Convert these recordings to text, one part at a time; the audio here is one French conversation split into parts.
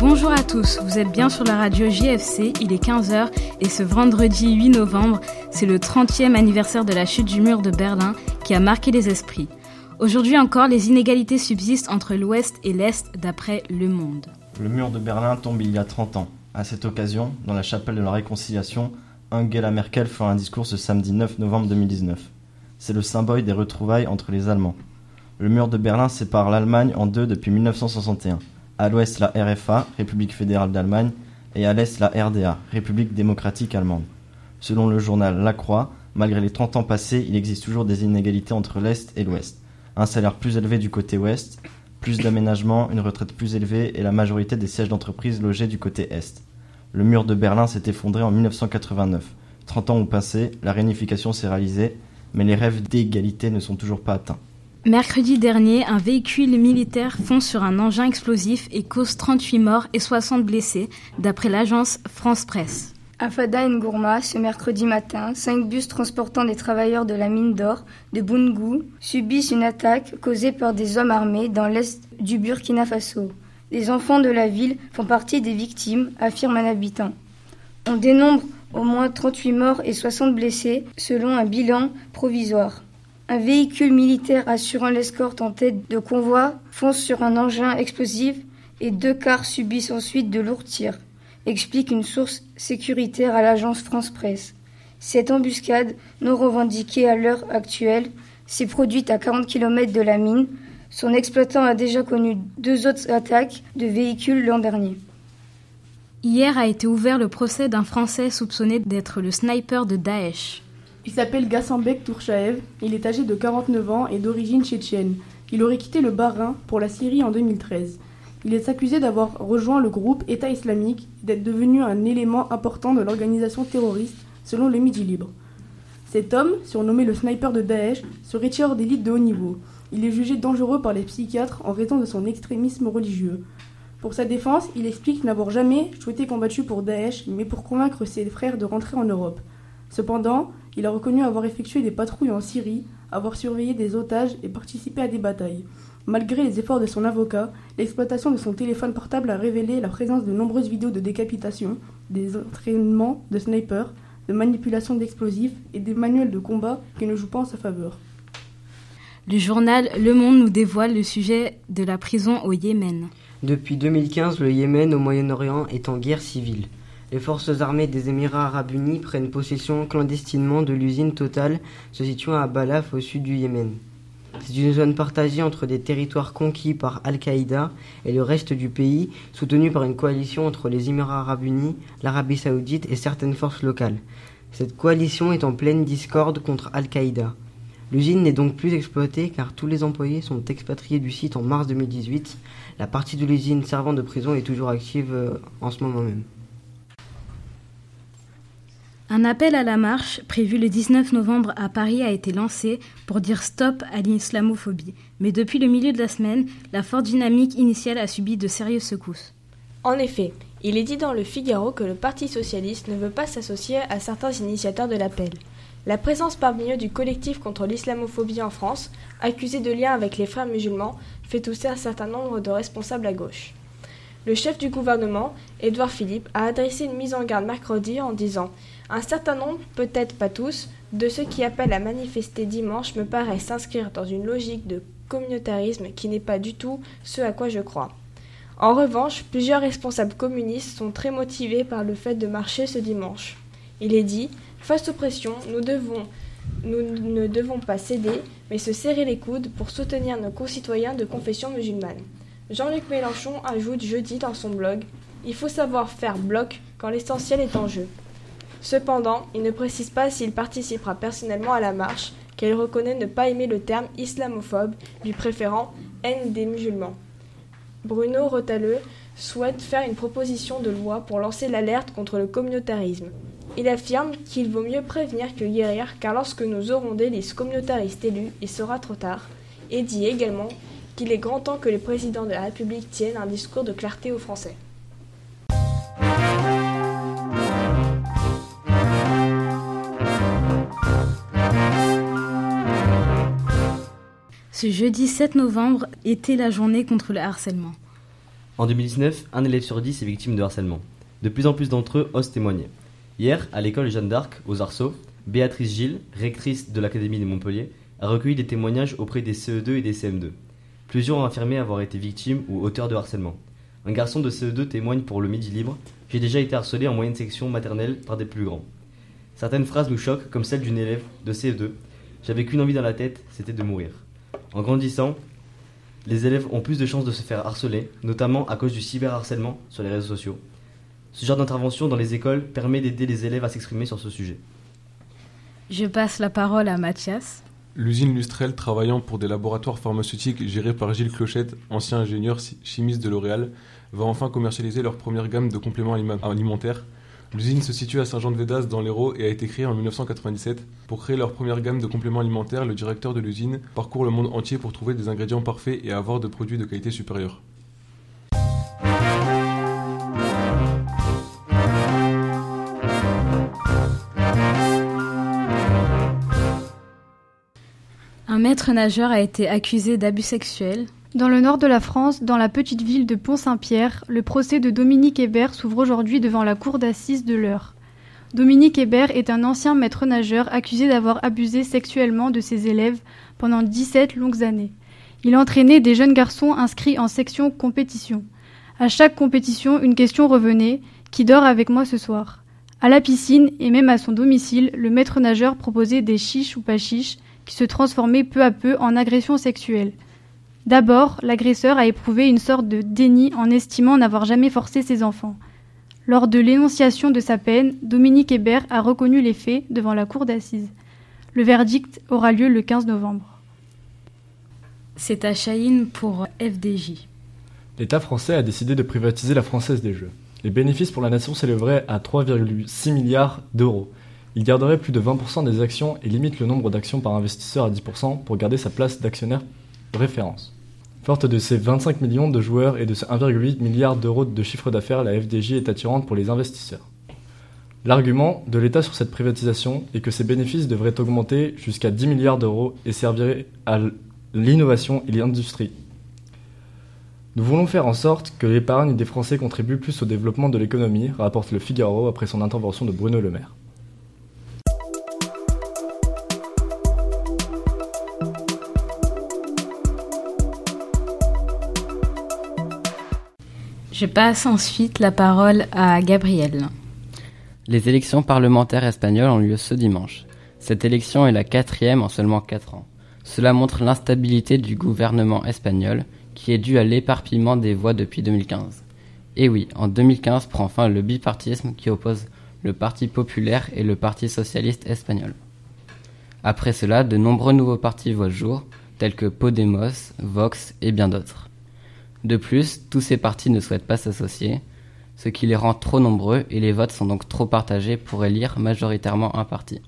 Bonjour à tous, vous êtes bien sur la radio JFC, il est 15h et ce vendredi 8 novembre, c'est le 30e anniversaire de la chute du mur de Berlin qui a marqué les esprits. Aujourd'hui encore, les inégalités subsistent entre l'Ouest et l'Est d'après Le Monde. Le mur de Berlin tombe il y a 30 ans. À cette occasion, dans la chapelle de la Réconciliation, Angela Merkel fera un discours ce samedi 9 novembre 2019. C'est le symbole des retrouvailles entre les Allemands. Le mur de Berlin sépare l'Allemagne en deux depuis 1961. À l'ouest, la RFA, République fédérale d'Allemagne, et à l'est, la RDA, République démocratique allemande. Selon le journal La Croix, malgré les 30 ans passés, il existe toujours des inégalités entre l'Est et l'Ouest. Un salaire plus élevé du côté Ouest, plus d'aménagements, une retraite plus élevée et la majorité des sièges d'entreprise logés du côté Est. Le mur de Berlin s'est effondré en 1989. 30 ans ont passé, la réunification s'est réalisée, mais les rêves d'égalité ne sont toujours pas atteints. Mercredi dernier, un véhicule militaire fonce sur un engin explosif et cause 38 morts et 60 blessés, d'après l'agence France Presse. À Fada Ngourma, ce mercredi matin, cinq bus transportant des travailleurs de la mine d'or de Bungu subissent une attaque causée par des hommes armés dans l'est du Burkina Faso. Les enfants de la ville font partie des victimes, affirme un habitant. On dénombre au moins 38 morts et 60 blessés, selon un bilan provisoire. Un véhicule militaire assurant l'escorte en tête de convoi fonce sur un engin explosif et deux cars subissent ensuite de lourds tirs, explique une source sécuritaire à l'agence France Presse. Cette embuscade, non revendiquée à l'heure actuelle, s'est produite à 40 km de la mine. Son exploitant a déjà connu deux autres attaques de véhicules l'an dernier. Hier a été ouvert le procès d'un Français soupçonné d'être le sniper de Daesh. Il s'appelle Gassambek Tourchaev, il est âgé de 49 ans et d'origine tchétchène. Il aurait quitté le Bahreïn pour la Syrie en 2013. Il est accusé d'avoir rejoint le groupe État islamique et d'être devenu un élément important de l'organisation terroriste, selon le Midi Libre. Cet homme, surnommé le sniper de Daesh, serait tireur d'élite de haut niveau. Il est jugé dangereux par les psychiatres en raison de son extrémisme religieux. Pour sa défense, il explique n'avoir jamais souhaité combattu pour Daesh, mais pour convaincre ses frères de rentrer en Europe. Cependant, il a reconnu avoir effectué des patrouilles en Syrie, avoir surveillé des otages et participé à des batailles. Malgré les efforts de son avocat, l'exploitation de son téléphone portable a révélé la présence de nombreuses vidéos de décapitation, des entraînements de snipers, de manipulation d'explosifs et des manuels de combat qui ne jouent pas en sa faveur. Le journal Le Monde nous dévoile le sujet de la prison au Yémen. Depuis 2015, le Yémen au Moyen-Orient est en guerre civile. Les forces armées des Émirats arabes unis prennent possession clandestinement de l'usine Total se situant à Balaf au sud du Yémen. C'est une zone partagée entre des territoires conquis par Al-Qaïda et le reste du pays, soutenu par une coalition entre les Émirats arabes unis, l'Arabie saoudite et certaines forces locales. Cette coalition est en pleine discorde contre Al-Qaïda. L'usine n'est donc plus exploitée car tous les employés sont expatriés du site en mars 2018. La partie de l'usine servant de prison est toujours active euh, en ce moment même. Un appel à la marche prévu le 19 novembre à Paris a été lancé pour dire stop à l'islamophobie. Mais depuis le milieu de la semaine, la forte dynamique initiale a subi de sérieuses secousses. En effet, il est dit dans le Figaro que le Parti socialiste ne veut pas s'associer à certains initiateurs de l'appel. La présence parmi eux du collectif contre l'islamophobie en France, accusé de lien avec les frères musulmans, fait tousser un certain nombre de responsables à gauche. Le chef du gouvernement, Édouard Philippe, a adressé une mise en garde mercredi en disant Un certain nombre, peut-être pas tous, de ceux qui appellent à manifester dimanche me paraissent s'inscrire dans une logique de communautarisme qui n'est pas du tout ce à quoi je crois. En revanche, plusieurs responsables communistes sont très motivés par le fait de marcher ce dimanche. Il est dit Face aux pressions, nous, ne devons pas céder, mais se serrer les coudes pour soutenir nos concitoyens de confession musulmane. Jean-Luc Mélenchon ajoute jeudi dans son blog Il faut savoir faire bloc quand l'essentiel est en jeu. Cependant, il ne précise pas s'il participera personnellement à la marche, car il reconnaît ne pas aimer le terme islamophobe, lui préférant haine des musulmans. Bruno Rotalleux souhaite faire une proposition de loi pour lancer l'alerte contre le communautarisme. Il affirme qu'il vaut mieux prévenir que guérir, car lorsque nous aurons des listes communautaristes élus, il sera trop tard, et dit également qu'il est grand temps que le président de la République tienne un discours de clarté aux Français. Ce jeudi 7 novembre était la journée contre le harcèlement. En 2019, un élève sur dix est victime de harcèlement. De plus en plus d'entre eux osent témoigner. Hier, à l'école Jeanne d'Arc, aux Arceaux, Béatrice Gilles, rectrice de l'Académie de Montpellier, a recueilli des témoignages auprès des CE2 et des CM2. Plusieurs ont affirmé avoir été victimes ou auteurs de harcèlement. Un garçon de CE2 témoigne pour le Midi Libre J'ai déjà été harcelé en moyenne section maternelle par des plus grands. Certaines phrases nous choquent, comme celle d'une élève de CE2 J'avais qu'une envie dans la tête, c'était de mourir. En grandissant, les élèves ont plus de chances de se faire harceler, notamment à cause du cyberharcèlement sur les réseaux sociaux. Ce genre d'intervention dans les écoles permet d'aider les élèves à s'exprimer sur ce sujet. Je passe la parole à Mathias. L'usine Lustrel, travaillant pour des laboratoires pharmaceutiques gérés par Gilles Clochette, ancien ingénieur chimiste de L'Oréal, va enfin commercialiser leur première gamme de compléments alimentaires. L'usine se situe à Saint-Jean-de-Védas dans l'Hérault et a été créée en 1997. Pour créer leur première gamme de compléments alimentaires, le directeur de l'usine parcourt le monde entier pour trouver des ingrédients parfaits et avoir de produits de qualité supérieure. Maître nageur a été accusé d'abus sexuels. Dans le nord de la France, dans la petite ville de Pont-Saint-Pierre, le procès de Dominique Hébert s'ouvre aujourd'hui devant la cour d'assises de l'Eure. Dominique Hébert est un ancien maître nageur accusé d'avoir abusé sexuellement de ses élèves pendant 17 longues années. Il entraînait des jeunes garçons inscrits en section compétition. À chaque compétition, une question revenait Qui dort avec moi ce soir? À la piscine et même à son domicile, le maître nageur proposait des chiches ou pas chiches qui se transformait peu à peu en agression sexuelle. D'abord, l'agresseur a éprouvé une sorte de déni en estimant n'avoir jamais forcé ses enfants. Lors de l'énonciation de sa peine, Dominique Hébert a reconnu les faits devant la cour d'assises. Le verdict aura lieu le 15 novembre. C'est à Chahine pour FDJ. L'État français a décidé de privatiser la Française des Jeux. Les bénéfices pour la nation s'élèveraient à 3,6 milliards d'euros. Il garderait plus de 20% des actions et limite le nombre d'actions par investisseur à 10% pour garder sa place d'actionnaire référence. Forte de ses 25 millions de joueurs et de ses 1,8 milliard d'euros de chiffre d'affaires, la FDJ est attirante pour les investisseurs. L'argument de l'État sur cette privatisation est que ses bénéfices devraient augmenter jusqu'à 10 milliards d'euros et serviraient à l'innovation et l'industrie. Nous voulons faire en sorte que l'épargne des Français contribue plus au développement de l'économie, rapporte le Figaro après son intervention de Bruno Le Maire. Je passe ensuite la parole à Gabriel. Les élections parlementaires espagnoles ont lieu ce dimanche. Cette élection est la quatrième en seulement quatre ans. Cela montre l'instabilité du gouvernement espagnol, qui est due à l'éparpillement des voix depuis 2015. Et oui, en 2015 prend fin le bipartisme qui oppose le Parti populaire et le Parti socialiste espagnol. Après cela, de nombreux nouveaux partis voient jour, tels que Podemos, Vox et bien d'autres. De plus, tous ces partis ne souhaitent pas s'associer, ce qui les rend trop nombreux et les votes sont donc trop partagés pour élire majoritairement un parti.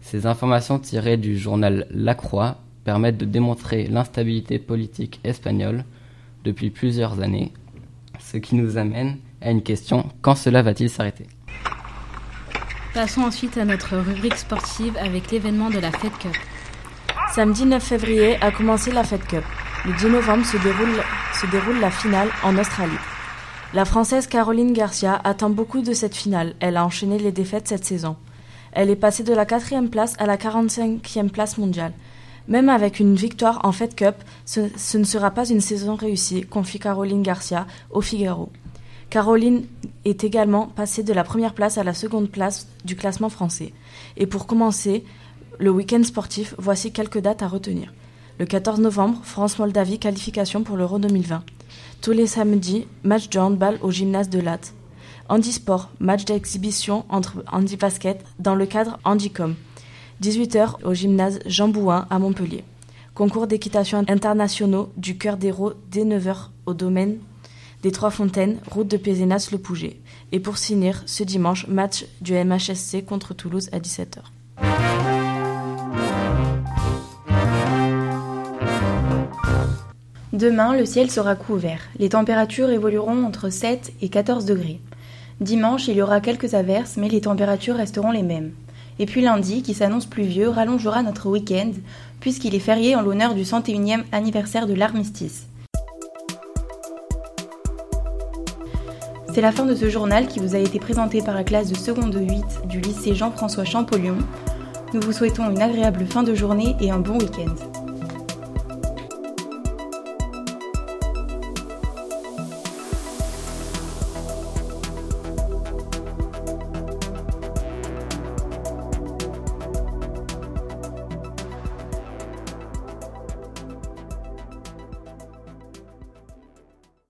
Ces informations tirées du journal La Croix permettent de démontrer l'instabilité politique espagnole depuis plusieurs années, ce qui nous amène à une question quand cela va-t-il s'arrêter? Passons ensuite à notre rubrique sportive avec l'événement de la Fed Cup. Samedi 9 février a commencé la Fed Cup. Le 10 novembre se déroule, la finale en Australie. La Française Caroline Garcia attend beaucoup de cette finale. Elle a enchaîné les défaites cette saison. Elle est passée de la quatrième place à la 45e place mondiale. Même avec une victoire en Fed Cup, ce, ce, ne sera pas une saison réussie, confie Caroline Garcia au Figaro. Caroline est également passée de la première place à la seconde place du classement français. Et pour commencer le week-end sportif, voici quelques dates à retenir. Le 14 novembre, France-Moldavie, qualification pour l'Euro 2020. Tous les samedis, match de handball au gymnase de Latte. Handisport, match d'exhibition entre handi basket dans le cadre Handicom. 18h au gymnase Jean Bouin à Montpellier. Concours d'équitation internationaux du cœur d'héros dès 9h au domaine des Trois Fontaines, route de Pézenas-le Pouget. Et pour finir, ce dimanche, match du MHSC contre Toulouse à 17h. Demain, le ciel sera couvert. Les températures évolueront entre 7 et 14 degrés. Dimanche, il y aura quelques averses, mais les températures resteront les mêmes. Et puis lundi, qui s'annonce pluvieux, rallongera notre week-end, puisqu'il est férié en l'honneur du 101e anniversaire de l'armistice. C'est la fin de ce journal qui vous a été présenté par la classe de seconde 8 du lycée Jean-François Champollion. Nous vous souhaitons une agréable fin de journée et un bon week-end.